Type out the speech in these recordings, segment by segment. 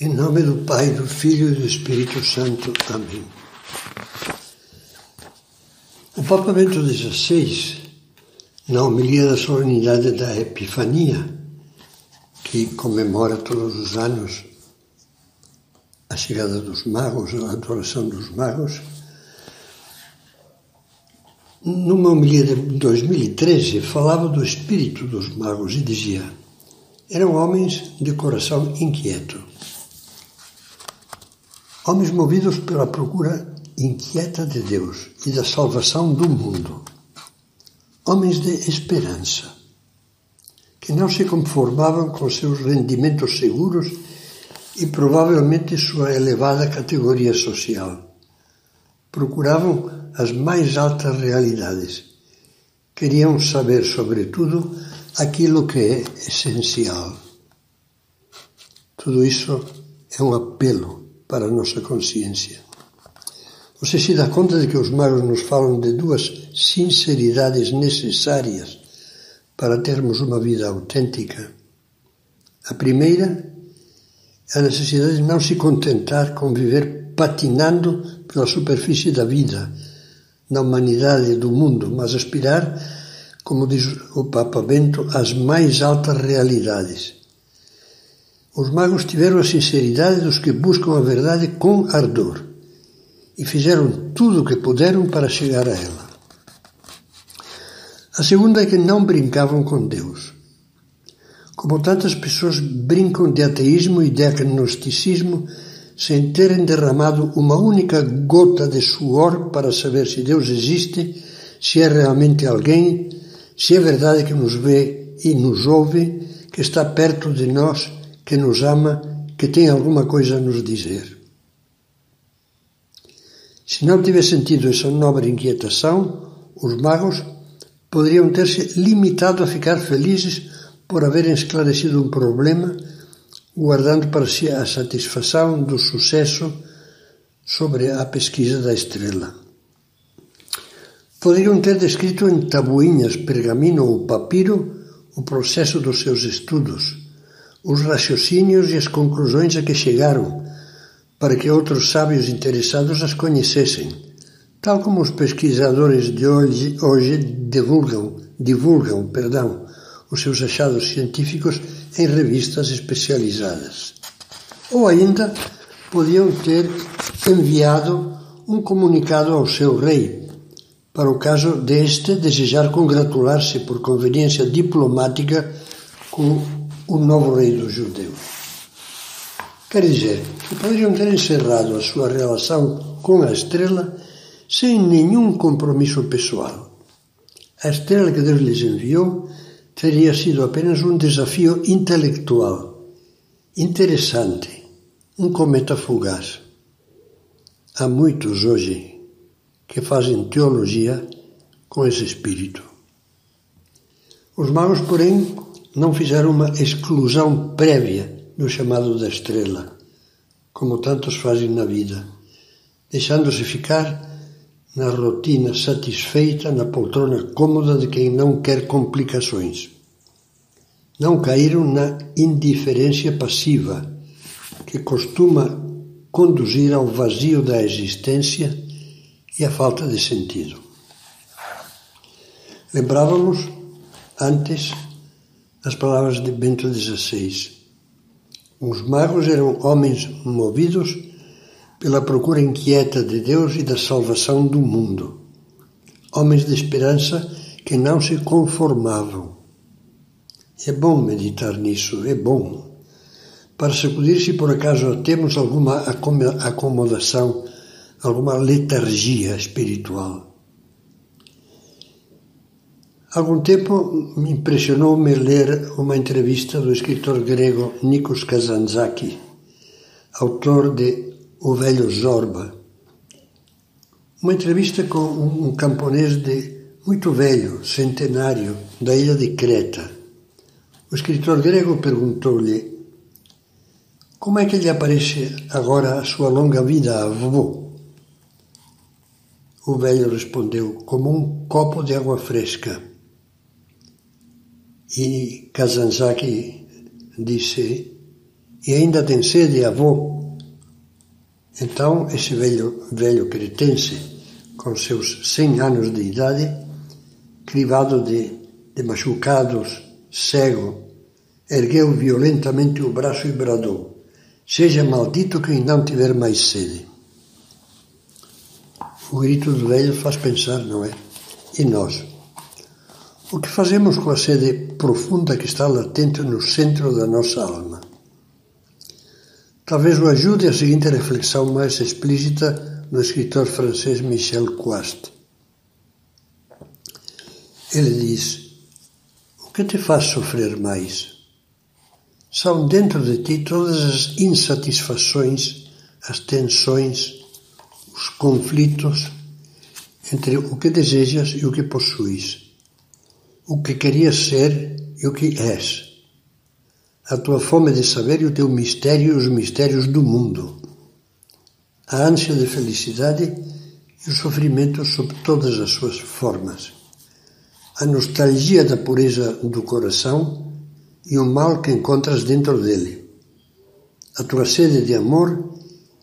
Em nome do Pai, do Filho e do Espírito Santo. Amém. O Papa Bento XVI, na homilia da solenidade da Epifania, que comemora todos os anos a chegada dos magos, a adoração dos magos, numa homilia de 2013, falava do espírito dos magos e dizia: eram homens de coração inquieto Homens movidos pela procura inquieta de Deus e da salvação do mundo. Homens de esperança, que não se conformavam com seus rendimentos seguros e provavelmente sua elevada categoria social. Procuravam as mais altas realidades. Queriam saber, sobretudo, aquilo que é essencial. Tudo isso é um apelo para a nossa consciência. Você se dá conta de que os magos nos falam de duas sinceridades necessárias para termos uma vida autêntica? A primeira é a necessidade de não se contentar com viver patinando pela superfície da vida, na humanidade do mundo, mas aspirar, como diz o Papa Bento, às mais altas realidades os magos tiveram a sinceridade dos que buscam a verdade com ardor e fizeram tudo o que puderam para chegar a ela. A segunda é que não brincavam com Deus. Como tantas pessoas brincam de ateísmo e de agnosticismo sem terem derramado uma única gota de suor para saber se Deus existe, se é realmente alguém, se é verdade que nos vê e nos ouve, que está perto de nós que nos ama, que tem alguma coisa a nos dizer. Se não tivesse sentido essa nobre inquietação, os magos poderiam ter-se limitado a ficar felizes por haverem esclarecido um problema, guardando para si a satisfação do sucesso sobre a pesquisa da estrela. Poderiam ter descrito em tabuinhas, pergaminho ou papiro o processo dos seus estudos, os raciocínios e as conclusões a que chegaram, para que outros sábios interessados as conhecessem, tal como os pesquisadores de hoje, hoje divulgam, divulgam perdão, os seus achados científicos em revistas especializadas. Ou ainda podiam ter enviado um comunicado ao seu rei, para o caso deste desejar congratular-se por conveniência diplomática com o novo rei dos judeus. Quer dizer, que poderiam ter encerrado a sua relação com a estrela sem nenhum compromisso pessoal. A estrela que Deus lhes enviou teria sido apenas um desafio intelectual, interessante, um cometa fugaz. Há muitos hoje que fazem teologia com esse espírito. Os magos, porém, não fizeram uma exclusão prévia do chamado da estrela, como tantos fazem na vida, deixando-se ficar na rotina satisfeita, na poltrona cômoda de quem não quer complicações. Não caíram na indiferença passiva, que costuma conduzir ao vazio da existência e à falta de sentido. Lembrávamos antes as palavras de Bento XVI. Os magos eram homens movidos pela procura inquieta de Deus e da salvação do mundo. Homens de esperança que não se conformavam. É bom meditar nisso, é bom. Para sacudir se por acaso temos alguma acomodação, alguma letargia espiritual algum tempo me impressionou-me ler uma entrevista do escritor grego Nikos Kazantzakis, autor de O Velho Zorba. Uma entrevista com um camponês de muito velho, centenário, da ilha de Creta. O escritor grego perguntou-lhe como é que lhe aparece agora a sua longa vida avô. O velho respondeu como um copo de água fresca. E Kazanzaki disse: e ainda tem sede, avô. Então, esse velho, velho cretense, com seus cem anos de idade, crivado de, de machucados, cego, ergueu violentamente o braço e bradou: Seja maldito quem não tiver mais sede. O grito do velho faz pensar, não é? E nós? O que fazemos com a sede profunda que está latente no centro da nossa alma? Talvez o ajude a seguinte reflexão mais explícita do escritor francês Michel Quast. Ele diz: O que te faz sofrer mais? São dentro de ti todas as insatisfações, as tensões, os conflitos entre o que desejas e o que possuis o que querias ser e o que és, a tua fome de saber e o teu mistério e os mistérios do mundo, a ânsia de felicidade e o sofrimento sob todas as suas formas, a nostalgia da pureza do coração e o mal que encontras dentro dele, a tua sede de amor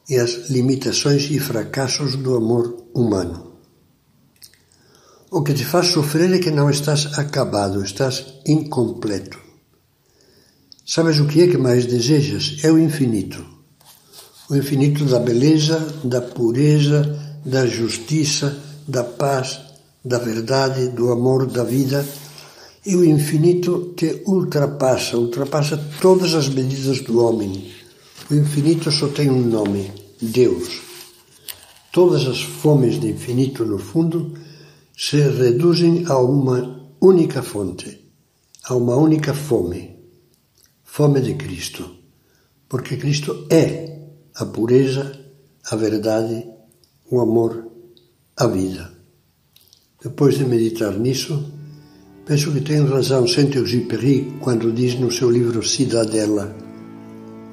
e as limitações e fracassos do amor humano. O que te faz sofrer é que não estás acabado, estás incompleto. Sabes o que é que mais desejas? É o infinito. O infinito da beleza, da pureza, da justiça, da paz, da verdade, do amor, da vida. E o infinito que ultrapassa, ultrapassa todas as medidas do homem. O infinito só tem um nome: Deus. Todas as fomes de infinito, no fundo, se reduzem a uma única fonte, a uma única fome, fome de Cristo, porque Cristo é a pureza, a verdade, o amor, a vida. Depois de meditar nisso, penso que tem razão Saint-Exupéry quando diz no seu livro Cidadela: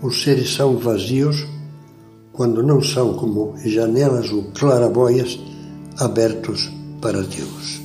os seres são vazios quando não são como janelas ou claraboias abertos para Deus.